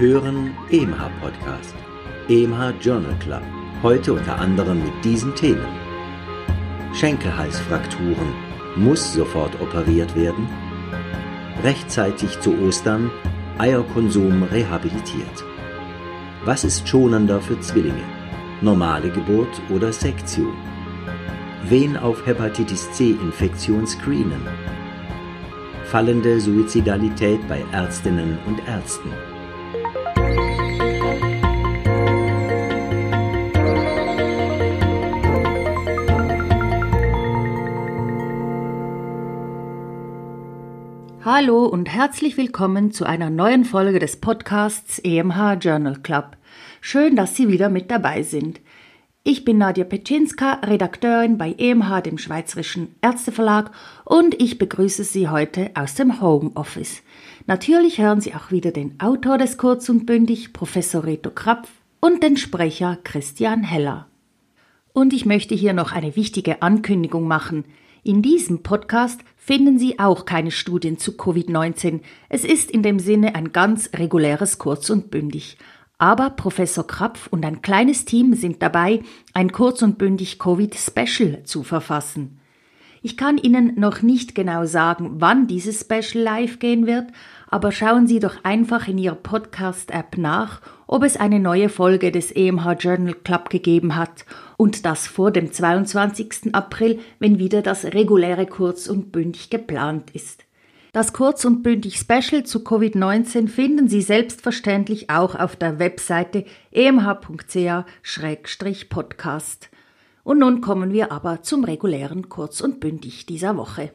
Hören EMH Podcast, EMH Journal Club. Heute unter anderem mit diesen Themen. Schenkelhalsfrakturen. Muss sofort operiert werden? Rechtzeitig zu Ostern. Eierkonsum rehabilitiert. Was ist schonender für Zwillinge? Normale Geburt oder Sektion? Wen auf Hepatitis C-Infektion screenen? Fallende Suizidalität bei Ärztinnen und Ärzten. Hallo und herzlich willkommen zu einer neuen Folge des Podcasts EMH Journal Club. Schön, dass Sie wieder mit dabei sind. Ich bin Nadja Petschinska, Redakteurin bei EMH, dem Schweizerischen Ärzteverlag, und ich begrüße Sie heute aus dem Homeoffice. Natürlich hören Sie auch wieder den Autor des Kurz und Bündig, Professor Reto Krapf, und den Sprecher Christian Heller. Und ich möchte hier noch eine wichtige Ankündigung machen. In diesem Podcast finden Sie auch keine Studien zu Covid-19. Es ist in dem Sinne ein ganz reguläres Kurz und Bündig. Aber Professor Krapf und ein kleines Team sind dabei, ein Kurz und Bündig Covid-Special zu verfassen. Ich kann Ihnen noch nicht genau sagen, wann dieses Special live gehen wird, aber schauen Sie doch einfach in Ihrer Podcast-App nach, ob es eine neue Folge des EMH Journal Club gegeben hat und das vor dem 22. April, wenn wieder das reguläre Kurz und Bündig geplant ist. Das Kurz und Bündig Special zu Covid-19 finden Sie selbstverständlich auch auf der Webseite emh.ch-podcast. Und nun kommen wir aber zum regulären Kurz und Bündig dieser Woche.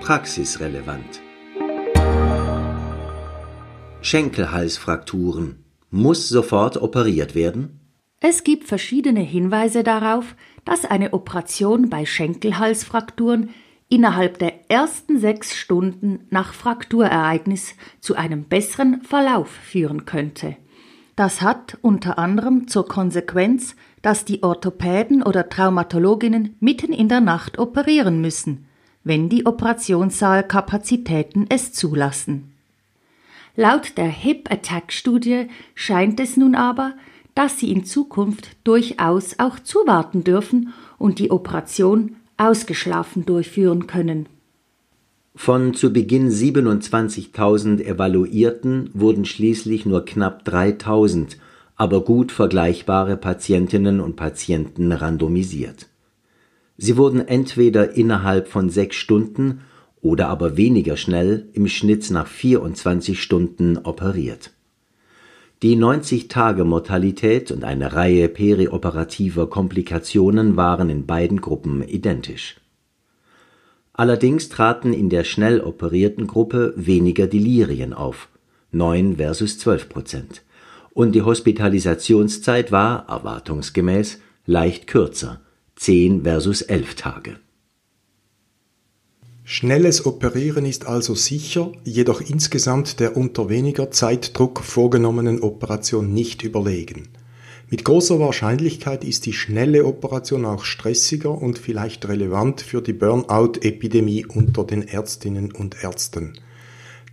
Praxisrelevant. Schenkelhalsfrakturen. Muss sofort operiert werden? Es gibt verschiedene Hinweise darauf, dass eine Operation bei Schenkelhalsfrakturen innerhalb der ersten sechs Stunden nach Frakturereignis zu einem besseren Verlauf führen könnte. Das hat unter anderem zur Konsequenz, dass die Orthopäden oder Traumatologinnen mitten in der Nacht operieren müssen, wenn die Operationssaalkapazitäten es zulassen. Laut der Hip Attack Studie scheint es nun aber, dass sie in Zukunft durchaus auch zuwarten dürfen und die Operation ausgeschlafen durchführen können. Von zu Beginn 27.000 Evaluierten wurden schließlich nur knapp 3.000, aber gut vergleichbare Patientinnen und Patienten randomisiert. Sie wurden entweder innerhalb von sechs Stunden oder aber weniger schnell im Schnitt nach 24 Stunden operiert. Die 90-Tage-Mortalität und eine Reihe perioperativer Komplikationen waren in beiden Gruppen identisch. Allerdings traten in der schnell operierten Gruppe weniger Delirien auf (9 versus 12 Prozent) und die Hospitalisationszeit war erwartungsgemäß leicht kürzer (10 versus 11 Tage). Schnelles Operieren ist also sicher, jedoch insgesamt der unter weniger Zeitdruck vorgenommenen Operation nicht überlegen. Mit großer Wahrscheinlichkeit ist die schnelle Operation auch stressiger und vielleicht relevant für die Burnout-Epidemie unter den Ärztinnen und Ärzten.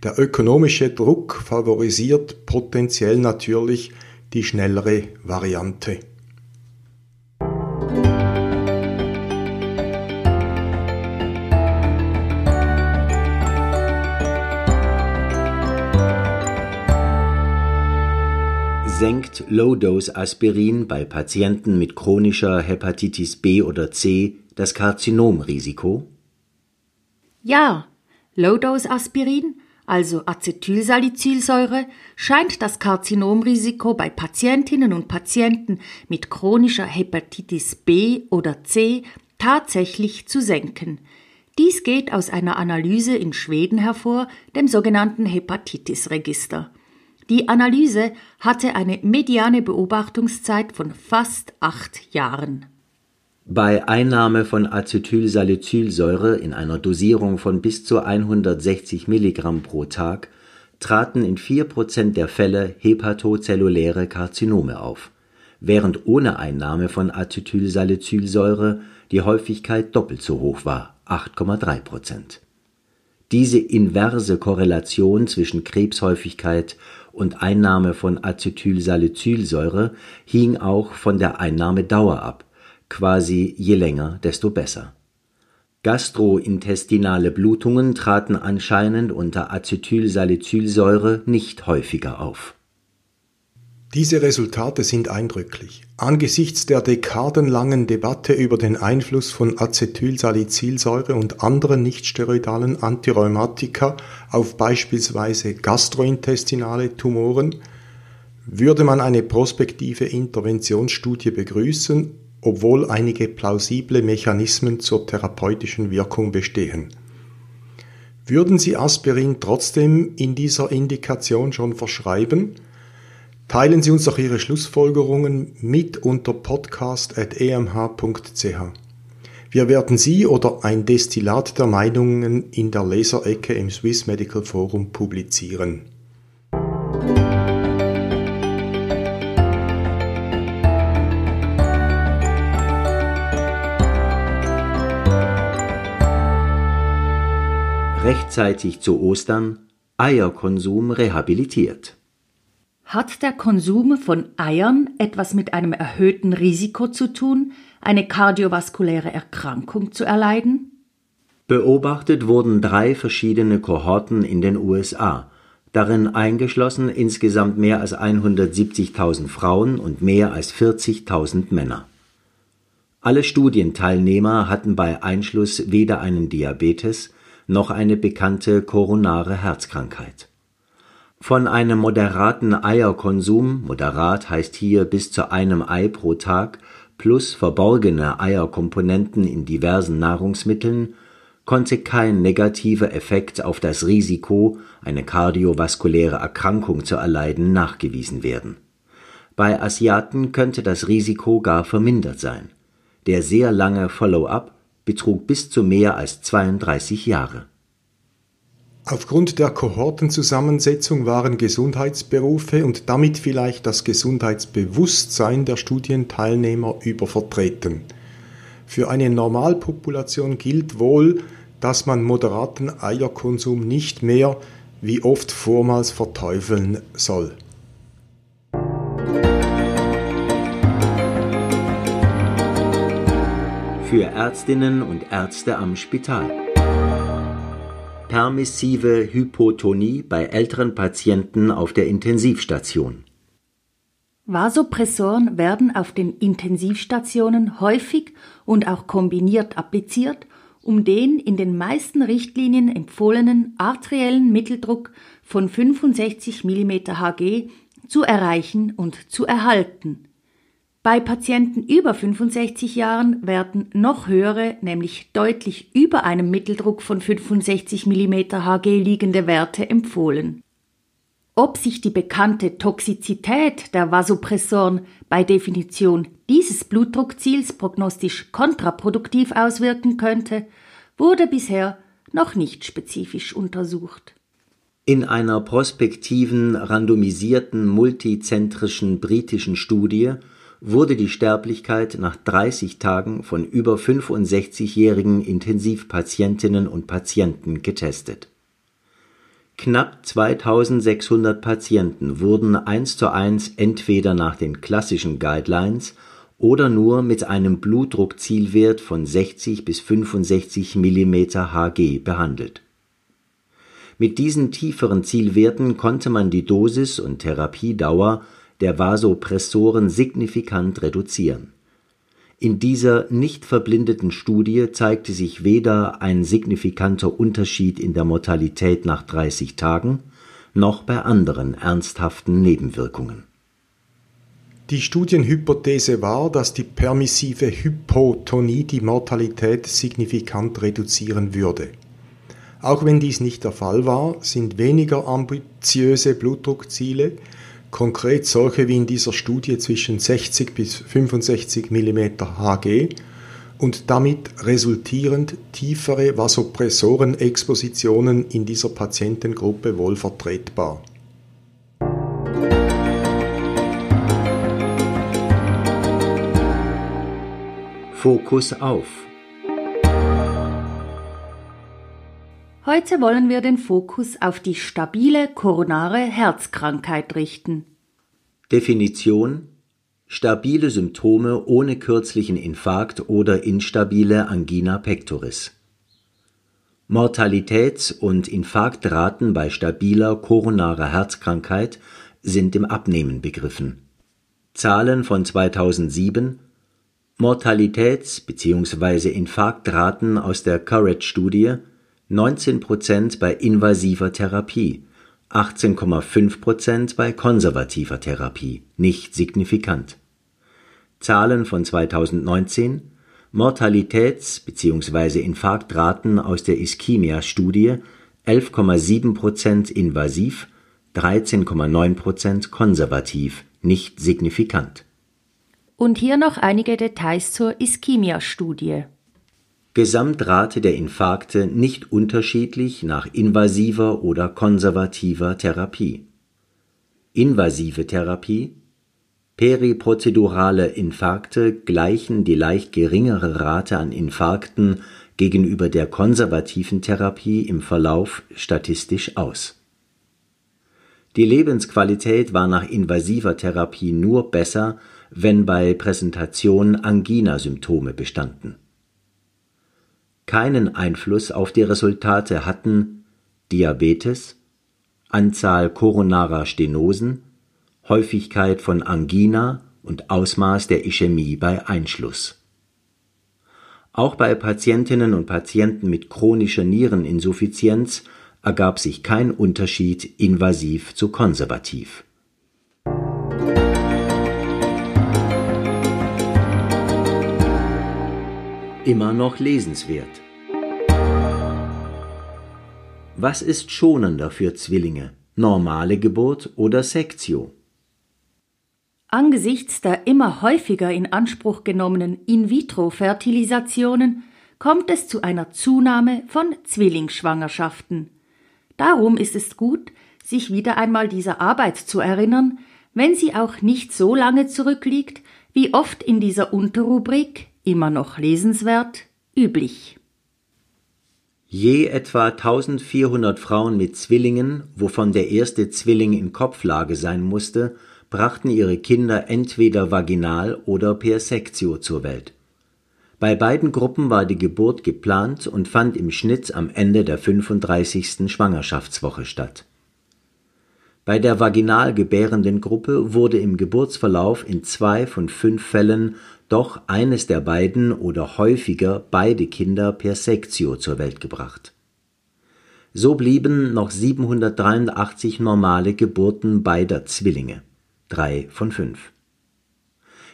Der ökonomische Druck favorisiert potenziell natürlich die schnellere Variante. Senkt Low-Dose-Aspirin bei Patienten mit chronischer Hepatitis B oder C das Karzinomrisiko? Ja, Low-Dose-Aspirin, also Acetylsalicylsäure, scheint das Karzinomrisiko bei Patientinnen und Patienten mit chronischer Hepatitis B oder C tatsächlich zu senken. Dies geht aus einer Analyse in Schweden hervor, dem sogenannten Hepatitis-Register. Die Analyse hatte eine mediane Beobachtungszeit von fast acht Jahren. Bei Einnahme von Acetylsalicylsäure in einer Dosierung von bis zu 160 Milligramm pro Tag traten in vier Prozent der Fälle hepatozelluläre Karzinome auf, während ohne Einnahme von Acetylsalicylsäure die Häufigkeit doppelt so hoch war (8,3 Prozent Diese inverse Korrelation zwischen Krebshäufigkeit und Einnahme von Acetylsalicylsäure hing auch von der Einnahmedauer ab, quasi je länger, desto besser. Gastrointestinale Blutungen traten anscheinend unter Acetylsalicylsäure nicht häufiger auf diese Resultate sind eindrücklich. Angesichts der dekadenlangen Debatte über den Einfluss von Acetylsalicylsäure und anderen nichtsteroidalen Antirheumatika auf beispielsweise gastrointestinale Tumoren würde man eine prospektive Interventionsstudie begrüßen, obwohl einige plausible Mechanismen zur therapeutischen Wirkung bestehen. Würden Sie Aspirin trotzdem in dieser Indikation schon verschreiben? Teilen Sie uns doch Ihre Schlussfolgerungen mit unter podcast.emh.ch. Wir werden Sie oder ein Destillat der Meinungen in der Leserecke im Swiss Medical Forum publizieren. Rechtzeitig zu Ostern Eierkonsum rehabilitiert. Hat der Konsum von Eiern etwas mit einem erhöhten Risiko zu tun, eine kardiovaskuläre Erkrankung zu erleiden? Beobachtet wurden drei verschiedene Kohorten in den USA, darin eingeschlossen insgesamt mehr als 170.000 Frauen und mehr als 40.000 Männer. Alle Studienteilnehmer hatten bei Einschluss weder einen Diabetes noch eine bekannte koronare Herzkrankheit von einem moderaten Eierkonsum (moderat heißt hier bis zu einem Ei pro Tag plus verborgene Eierkomponenten in diversen Nahrungsmitteln) konnte kein negativer Effekt auf das Risiko, eine kardiovaskuläre Erkrankung zu erleiden, nachgewiesen werden. Bei Asiaten könnte das Risiko gar vermindert sein. Der sehr lange Follow-up betrug bis zu mehr als 32 Jahre Aufgrund der Kohortenzusammensetzung waren Gesundheitsberufe und damit vielleicht das Gesundheitsbewusstsein der Studienteilnehmer übervertreten. Für eine Normalpopulation gilt wohl, dass man moderaten Eierkonsum nicht mehr wie oft vormals verteufeln soll. Für Ärztinnen und Ärzte am Spital permissive Hypotonie bei älteren Patienten auf der Intensivstation. Vasopressoren werden auf den Intensivstationen häufig und auch kombiniert appliziert, um den in den meisten Richtlinien empfohlenen arteriellen Mitteldruck von 65 mm Hg zu erreichen und zu erhalten bei Patienten über 65 Jahren werden noch höhere, nämlich deutlich über einem Mitteldruck von 65 mm Hg liegende Werte empfohlen. Ob sich die bekannte Toxizität der Vasopressoren bei Definition dieses Blutdruckziels prognostisch kontraproduktiv auswirken könnte, wurde bisher noch nicht spezifisch untersucht. In einer prospektiven, randomisierten, multizentrischen britischen Studie wurde die Sterblichkeit nach 30 Tagen von über 65-jährigen Intensivpatientinnen und Patienten getestet. Knapp 2600 Patienten wurden eins zu eins entweder nach den klassischen Guidelines oder nur mit einem Blutdruckzielwert von 60 bis 65 mm Hg behandelt. Mit diesen tieferen Zielwerten konnte man die Dosis und Therapiedauer der Vasopressoren signifikant reduzieren. In dieser nicht verblindeten Studie zeigte sich weder ein signifikanter Unterschied in der Mortalität nach 30 Tagen noch bei anderen ernsthaften Nebenwirkungen. Die Studienhypothese war, dass die permissive Hypotonie die Mortalität signifikant reduzieren würde. Auch wenn dies nicht der Fall war, sind weniger ambitiöse Blutdruckziele konkret solche wie in dieser Studie zwischen 60 bis 65 mm Hg und damit resultierend tiefere Vasopressorenexpositionen in dieser Patientengruppe wohl vertretbar. Fokus auf Heute wollen wir den Fokus auf die stabile koronare Herzkrankheit richten. Definition Stabile Symptome ohne kürzlichen Infarkt oder instabile Angina pectoris. Mortalitäts- und Infarktraten bei stabiler koronarer Herzkrankheit sind im Abnehmen begriffen. Zahlen von 2007 Mortalitäts- bzw. Infarktraten aus der Courage-Studie 19% bei invasiver Therapie, 18,5% bei konservativer Therapie, nicht signifikant. Zahlen von 2019 Mortalitäts- bzw. Infarktraten aus der Ischemia-Studie 11,7% invasiv, 13,9% konservativ, nicht signifikant. Und hier noch einige Details zur Ischemia-Studie. Gesamtrate der Infarkte nicht unterschiedlich nach invasiver oder konservativer Therapie. Invasive Therapie Periprozedurale Infarkte gleichen die leicht geringere Rate an Infarkten gegenüber der konservativen Therapie im Verlauf statistisch aus. Die Lebensqualität war nach invasiver Therapie nur besser, wenn bei Präsentation Angina-Symptome bestanden. Keinen Einfluss auf die Resultate hatten Diabetes, Anzahl koronarer Stenosen, Häufigkeit von Angina und Ausmaß der Ischämie bei Einschluss. Auch bei Patientinnen und Patienten mit chronischer Niereninsuffizienz ergab sich kein Unterschied invasiv zu konservativ. Immer noch lesenswert. Was ist schonender für Zwillinge? Normale Geburt oder Sektio? Angesichts der immer häufiger in Anspruch genommenen In-vitro-Fertilisationen kommt es zu einer Zunahme von Zwillingsschwangerschaften. Darum ist es gut, sich wieder einmal dieser Arbeit zu erinnern, wenn sie auch nicht so lange zurückliegt, wie oft in dieser Unterrubrik immer noch lesenswert üblich. Je etwa 1400 Frauen mit Zwillingen, wovon der erste Zwilling in Kopflage sein musste, brachten ihre Kinder entweder vaginal oder per Sektio zur Welt. Bei beiden Gruppen war die Geburt geplant und fand im Schnitt am Ende der 35. Schwangerschaftswoche statt. Bei der vaginal gebärenden Gruppe wurde im Geburtsverlauf in zwei von fünf Fällen doch eines der beiden oder häufiger beide Kinder per Sektio zur Welt gebracht. So blieben noch 783 normale Geburten beider Zwillinge drei von fünf.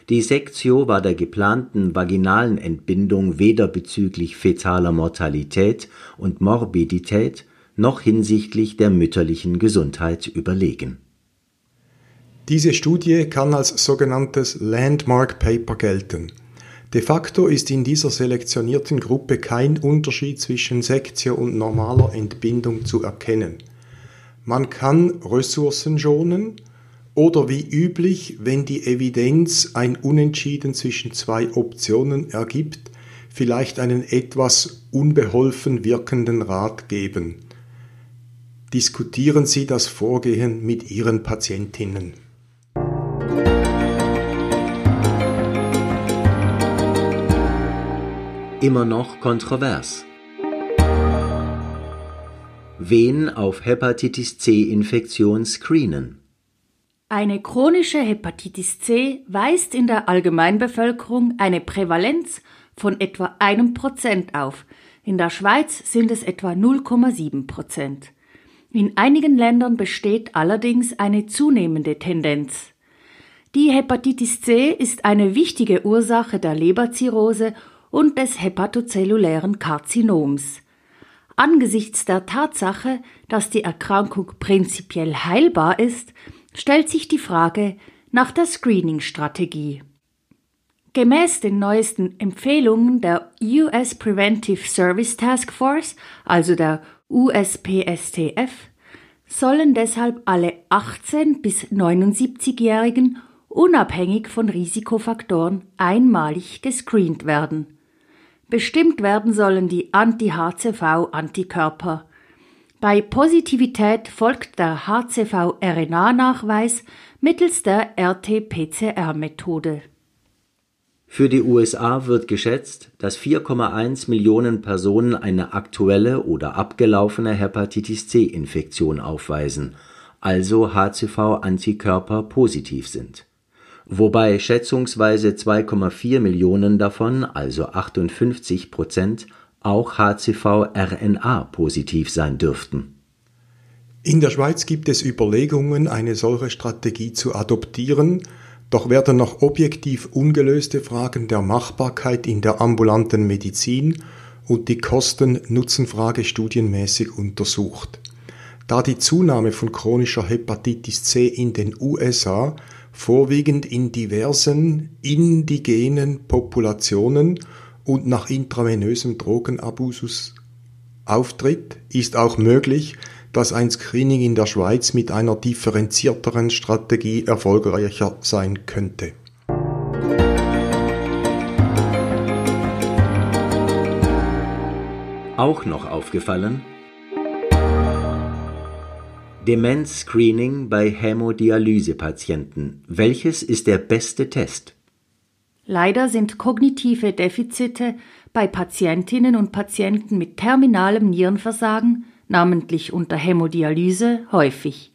Die Sektio war der geplanten vaginalen Entbindung weder bezüglich fetaler Mortalität und Morbidität noch hinsichtlich der mütterlichen Gesundheit überlegen. Diese Studie kann als sogenanntes Landmark Paper gelten. De facto ist in dieser selektionierten Gruppe kein Unterschied zwischen Sektio und normaler Entbindung zu erkennen. Man kann Ressourcen schonen, oder wie üblich, wenn die Evidenz ein Unentschieden zwischen zwei Optionen ergibt, vielleicht einen etwas unbeholfen wirkenden Rat geben. Diskutieren Sie das Vorgehen mit Ihren Patientinnen. Immer noch kontrovers. Wen auf Hepatitis C-Infektion screenen? Eine chronische Hepatitis C weist in der Allgemeinbevölkerung eine Prävalenz von etwa einem Prozent auf. In der Schweiz sind es etwa 0,7 Prozent. In einigen Ländern besteht allerdings eine zunehmende Tendenz. Die Hepatitis C ist eine wichtige Ursache der Leberzirrhose und des hepatozellulären Karzinoms. Angesichts der Tatsache, dass die Erkrankung prinzipiell heilbar ist, stellt sich die Frage nach der Screening-Strategie. Gemäß den neuesten Empfehlungen der US Preventive Service Task Force, also der USPSTF, sollen deshalb alle 18 bis 79-Jährigen unabhängig von Risikofaktoren einmalig gescreent werden. Bestimmt werden sollen die Anti-HCV-Antikörper, Bei Positivität folgt der HCV-RNA-Nachweis mittels der RT-PCR-Methode. Für die USA wird geschätzt, dass 4,1 Millionen Personen eine aktuelle oder abgelaufene Hepatitis C-Infektion aufweisen, also HCV-Antikörper positiv sind, wobei schätzungsweise 2,4 Millionen davon, also 58 Prozent, auch HCV-RNA positiv sein dürften. In der Schweiz gibt es Überlegungen, eine solche Strategie zu adoptieren, doch werden noch objektiv ungelöste Fragen der Machbarkeit in der ambulanten Medizin und die Kosten-Nutzen-Frage studienmäßig untersucht. Da die Zunahme von chronischer Hepatitis C in den USA vorwiegend in diversen indigenen Populationen und nach intravenösem Drogenabusus auftritt, ist auch möglich, dass ein Screening in der Schweiz mit einer differenzierteren Strategie erfolgreicher sein könnte. Auch noch aufgefallen? Demenz-Screening bei Hämodialysepatienten. Welches ist der beste Test? Leider sind kognitive Defizite bei Patientinnen und Patienten mit terminalem Nierenversagen, namentlich unter Hämodialyse, häufig.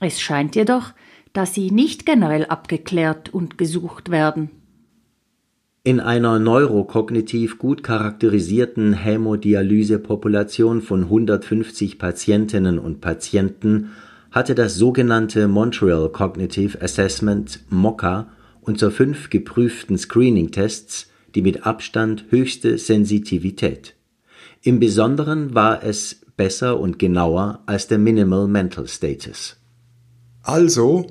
Es scheint jedoch, dass sie nicht generell abgeklärt und gesucht werden. In einer neurokognitiv gut charakterisierten Hämodialysepopulation von 150 Patientinnen und Patienten hatte das sogenannte Montreal Cognitive Assessment MOCA unter fünf geprüften Screening-Tests die mit Abstand höchste Sensitivität. Im Besonderen war es besser und genauer als der Minimal Mental Status. Also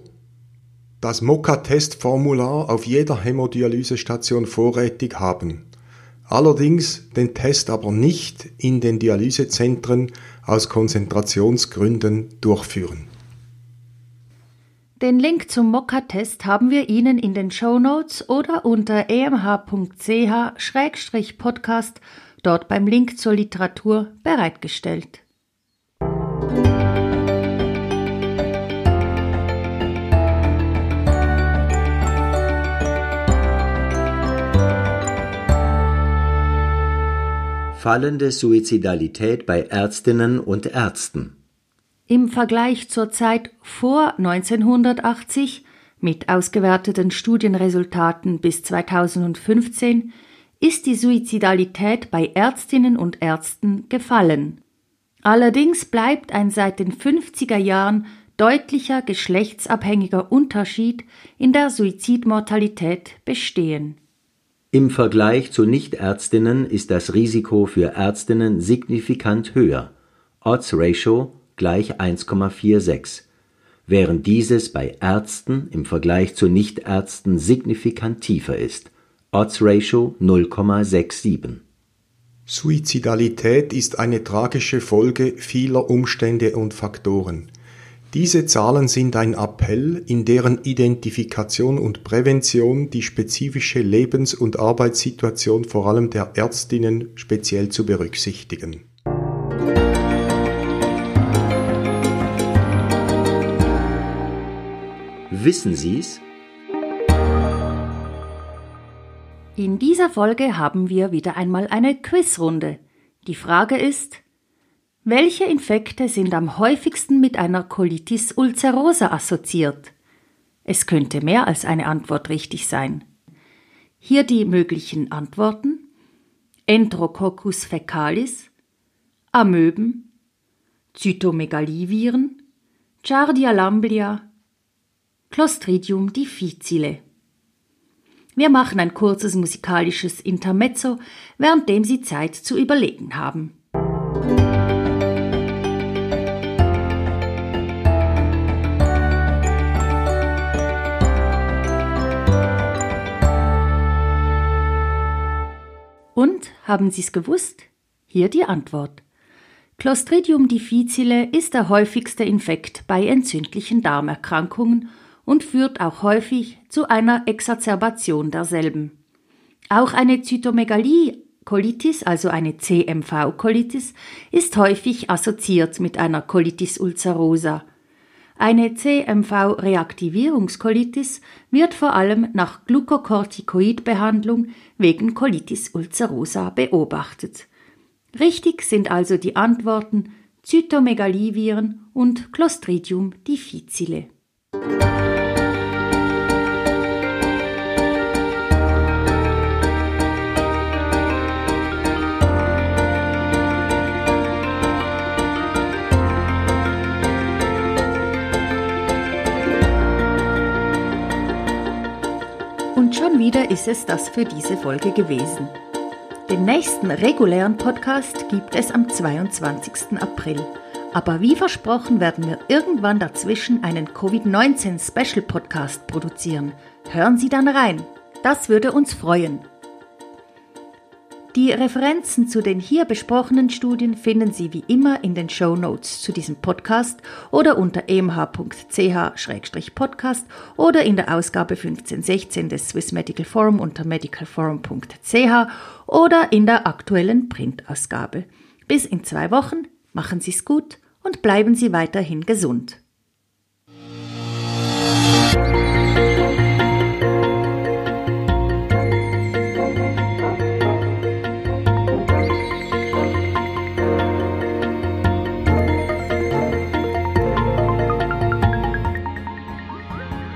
das Mokka-Testformular auf jeder Hämodialysestation vorrätig haben. Allerdings den Test aber nicht in den Dialysezentren aus Konzentrationsgründen durchführen. Den Link zum Mokka-Test haben wir Ihnen in den Show Notes oder unter emh.ch-podcast dort beim Link zur Literatur bereitgestellt. Fallende Suizidalität bei Ärztinnen und Ärzten. Im Vergleich zur Zeit vor 1980 mit ausgewerteten Studienresultaten bis 2015 ist die Suizidalität bei Ärztinnen und Ärzten gefallen. Allerdings bleibt ein seit den 50er Jahren deutlicher geschlechtsabhängiger Unterschied in der Suizidmortalität bestehen. Im Vergleich zu Nichtärztinnen ist das Risiko für Ärztinnen signifikant höher. Odds Ratio gleich 1,46, während dieses bei Ärzten im Vergleich zu Nichtärzten signifikant tiefer ist (Odds Ratio 0,67). Suizidalität ist eine tragische Folge vieler Umstände und Faktoren. Diese Zahlen sind ein Appell, in deren Identifikation und Prävention die spezifische Lebens- und Arbeitssituation vor allem der Ärztinnen speziell zu berücksichtigen Wissen Sie's? In dieser Folge haben wir wieder einmal eine Quizrunde. Die Frage ist, welche Infekte sind am häufigsten mit einer Colitis ulcerosa assoziiert? Es könnte mehr als eine Antwort richtig sein. Hier die möglichen Antworten: Enterococcus fecalis, Amöben, Zytomegaliviren, Giardia lamblia, Clostridium difficile. Wir machen ein kurzes musikalisches Intermezzo, währenddem Sie Zeit zu überlegen haben. Haben Sie es gewusst? Hier die Antwort. Clostridium difficile ist der häufigste Infekt bei entzündlichen Darmerkrankungen und führt auch häufig zu einer Exazerbation derselben. Auch eine Zytomegalie Colitis, also eine CMV-Colitis, ist häufig assoziiert mit einer Colitis ulcerosa. Eine CMV-Reaktivierungskolitis wird vor allem nach Glukokortikoidbehandlung wegen Colitis ulcerosa beobachtet. Richtig sind also die Antworten Zytomegalieviren und Clostridium difficile. Wieder ist es das für diese Folge gewesen. Den nächsten regulären Podcast gibt es am 22. April. Aber wie versprochen werden wir irgendwann dazwischen einen Covid-19 Special Podcast produzieren. Hören Sie dann rein. Das würde uns freuen. Die Referenzen zu den hier besprochenen Studien finden Sie wie immer in den Show Notes zu diesem Podcast oder unter emh.ch-podcast oder in der Ausgabe 1516 des Swiss Medical Forum unter medicalforum.ch oder in der aktuellen Printausgabe. Bis in zwei Wochen, machen Sie es gut und bleiben Sie weiterhin gesund.